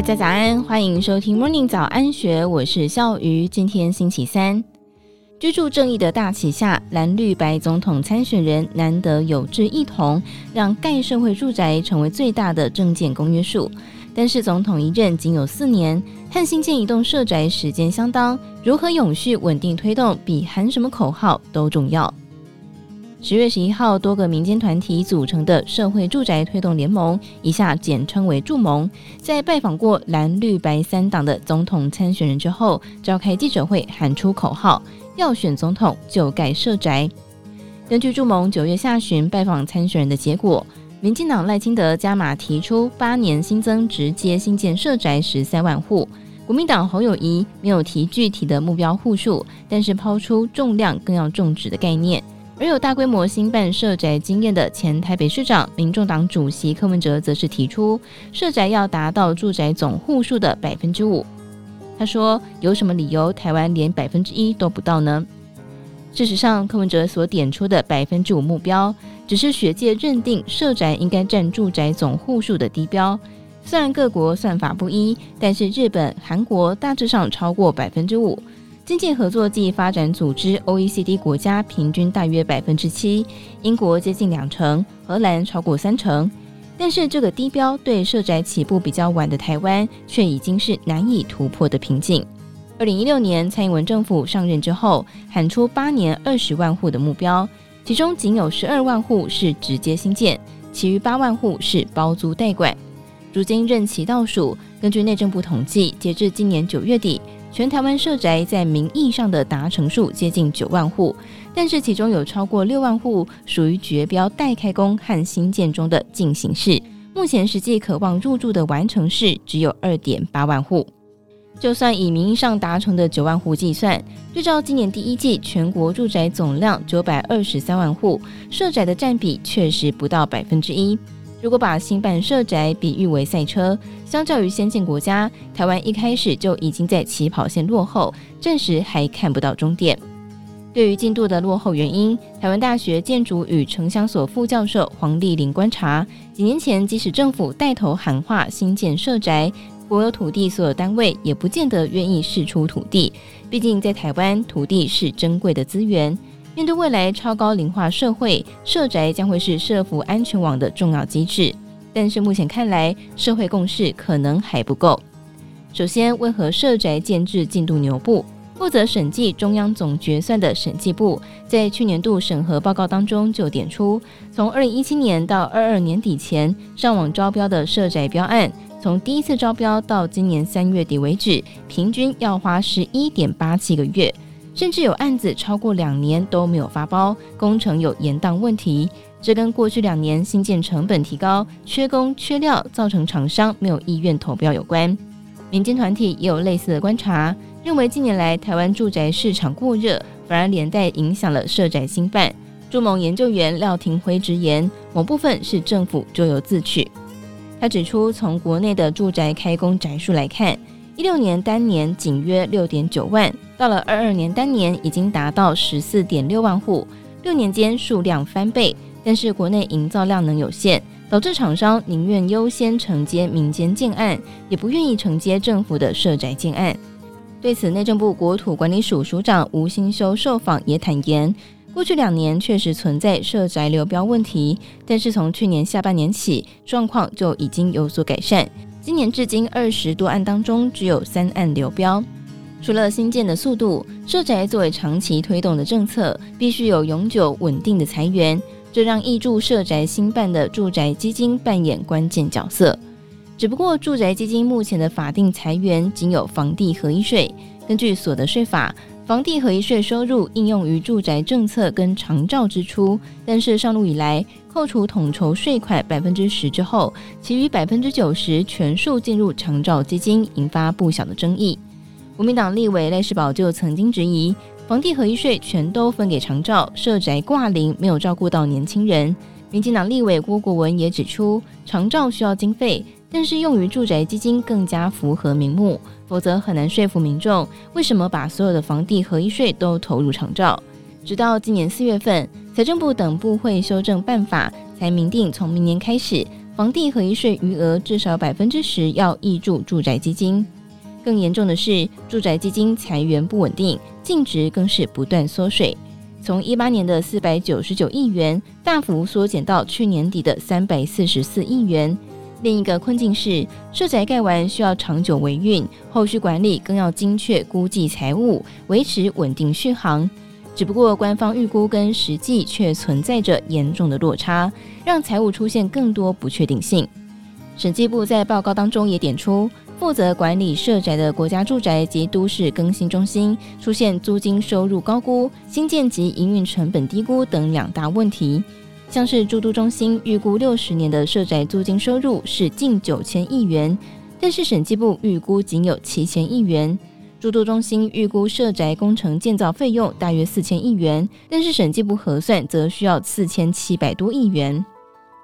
大家早安，欢迎收听 Morning 早安学，我是笑鱼。今天星期三，居住正义的大旗下，蓝绿白总统参选人难得有志一同，让盖社会住宅成为最大的政见公约数。但是总统一任仅有四年，和新建一栋社宅时间相当，如何永续稳定推动，比喊什么口号都重要。十月十一号，多个民间团体组成的社会住宅推动联盟（以下简称为住盟）在拜访过蓝绿白三党的总统参选人之后，召开记者会，喊出口号：要选总统就盖社宅。根据住盟九月下旬拜访参选人的结果，民进党赖清德加码提出八年新增直接新建社宅十三万户，国民党侯友谊没有提具体的目标户数，但是抛出重量更要重质的概念。而有大规模兴办社宅经验的前台北市长、民众党主席柯文哲，则是提出社宅要达到住宅总户数的百分之五。他说：“有什么理由台湾连百分之一都不到呢？”事实上，柯文哲所点出的百分之五目标，只是学界认定社宅应该占住宅总户数的低标。虽然各国算法不一，但是日本、韩国大致上超过百分之五。经济合作暨发展组织 （OECD） 国家平均大约百分之七，英国接近两成，荷兰超过三成。但是这个低标对社宅起步比较晚的台湾，却已经是难以突破的瓶颈。二零一六年蔡英文政府上任之后，喊出八年二十万户的目标，其中仅有十二万户是直接新建，其余八万户是包租代管。如今任期倒数，根据内政部统计，截至今年九月底。全台湾社宅在名义上的达成数接近九万户，但是其中有超过六万户属于绝标待开工和新建中的进行式，目前实际可望入住的完成式只有二点八万户。就算以名义上达成的九万户计算，对照今年第一季全国住宅总量九百二十三万户，社宅的占比确实不到百分之一。如果把新办社宅比喻为赛车，相较于先进国家，台湾一开始就已经在起跑线落后，暂时还看不到终点。对于进度的落后原因，台湾大学建筑与城乡所副教授黄丽玲观察，几年前即使政府带头喊话新建社宅，国有土地所有单位也不见得愿意释出土地，毕竟在台湾土地是珍贵的资源。面对未来超高龄化社会，社宅将会是社福安全网的重要机制。但是目前看来，社会共识可能还不够。首先，为何社宅建置进度牛步？负责审计中央总决算的审计部，在去年度审核报告当中就点出，从二零一七年到二二年底前上网招标的社宅标案，从第一次招标到今年三月底为止，平均要花十一点八七个月。甚至有案子超过两年都没有发包，工程有延宕问题，这跟过去两年新建成本提高、缺工缺料，造成厂商没有意愿投标有关。民间团体也有类似的观察，认为近年来台湾住宅市场过热，反而连带影响了社宅兴办。住盟研究员廖廷辉直言，某部分是政府咎由自取。他指出，从国内的住宅开工宅数来看，一六年单年仅约六点九万，到了二二年单年已经达到十四点六万户，六年间数量翻倍。但是国内营造量能有限，导致厂商宁愿优先承接民间建案，也不愿意承接政府的社宅建案。对此，内政部国土管理署署长吴新修受访也坦言，过去两年确实存在社宅流标问题，但是从去年下半年起，状况就已经有所改善。今年至今二十多案当中，只有三案流标。除了新建的速度，社宅作为长期推动的政策，必须有永久稳定的财源，这让易住社宅兴办的住宅基金扮演关键角色。只不过，住宅基金目前的法定财源仅有房地合一税。根据所得税法，房地合一税收入应用于住宅政策跟长照支出，但是上路以来。扣除统筹税款百分之十之后，其余百分之九十全数进入长照基金，引发不小的争议。国民党立委赖士葆就曾经质疑，房地合一税全都分给长照，社宅挂零，没有照顾到年轻人。民进党立委郭国文也指出，长照需要经费，但是用于住宅基金更加符合名目，否则很难说服民众为什么把所有的房地合一税都投入长照。直到今年四月份，财政部等部会修正办法，才明定从明年开始，房地合一税余额至少百分之十要挹注住宅基金。更严重的是，住宅基金财源不稳定，净值更是不断缩水，从一八年的四百九十九亿元大幅缩减到去年底的三百四十四亿元。另一个困境是，社宅盖完需要长久维运，后续管理更要精确估计财务，维持稳定续航。只不过，官方预估跟实际却存在着严重的落差，让财务出现更多不确定性。审计部在报告当中也点出，负责管理社宅的国家住宅及都市更新中心出现租金收入高估、新建及营运成本低估等两大问题。像是住都中心预估六十年的社宅租金收入是近九千亿元，但是审计部预估仅有七千亿元。住都中心预估社宅工程建造费用大约四千亿元，但是审计部核算则需要四千七百多亿元。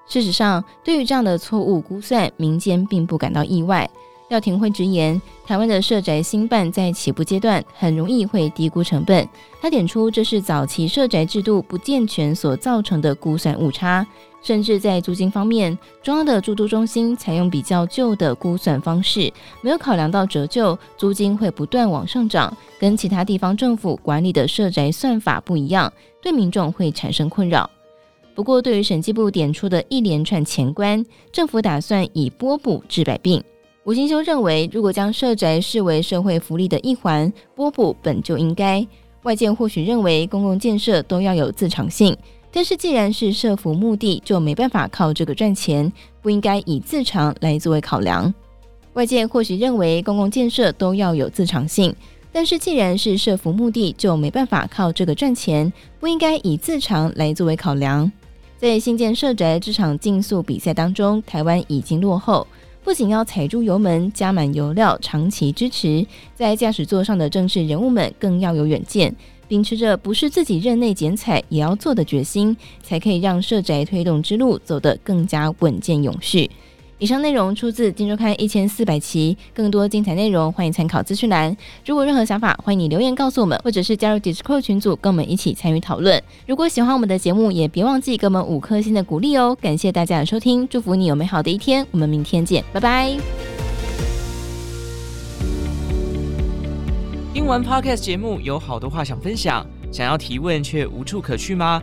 事实上，对于这样的错误估算，民间并不感到意外。廖廷辉直言，台湾的社宅兴办在起步阶段，很容易会低估成本。他点出，这是早期社宅制度不健全所造成的估算误差。甚至在租金方面，中央的住都中心采用比较旧的估算方式，没有考量到折旧，租金会不断往上涨，跟其他地方政府管理的社宅算法不一样，对民众会产生困扰。不过，对于审计部点出的一连串前关，政府打算以拨补治百病。吴新修认为，如果将社宅视为社会福利的一环，拨补本就应该。外界或许认为公共建设都要有自偿性，但是既然是社服目的，就没办法靠这个赚钱，不应该以自偿来作为考量。外界或许认为公共建设都要有自偿性，但是既然是社服目的，就没办法靠这个赚钱，不应该以自偿来作为考量。在新建社宅这场竞速比赛当中，台湾已经落后。不仅要踩住油门，加满油料，长期支持，在驾驶座上的政治人物们更要有远见，秉持着不是自己任内剪彩也要做的决心，才可以让社宅推动之路走得更加稳健永续。以上内容出自《今周刊》一千四百期，更多精彩内容欢迎参考资讯栏。如果任何想法，欢迎你留言告诉我们，或者是加入 Discord 群组，跟我们一起参与讨论。如果喜欢我们的节目，也别忘记给我们五颗星的鼓励哦！感谢大家的收听，祝福你有美好的一天，我们明天见，拜拜。听完 Podcast 节目，有好多话想分享，想要提问却无处可去吗？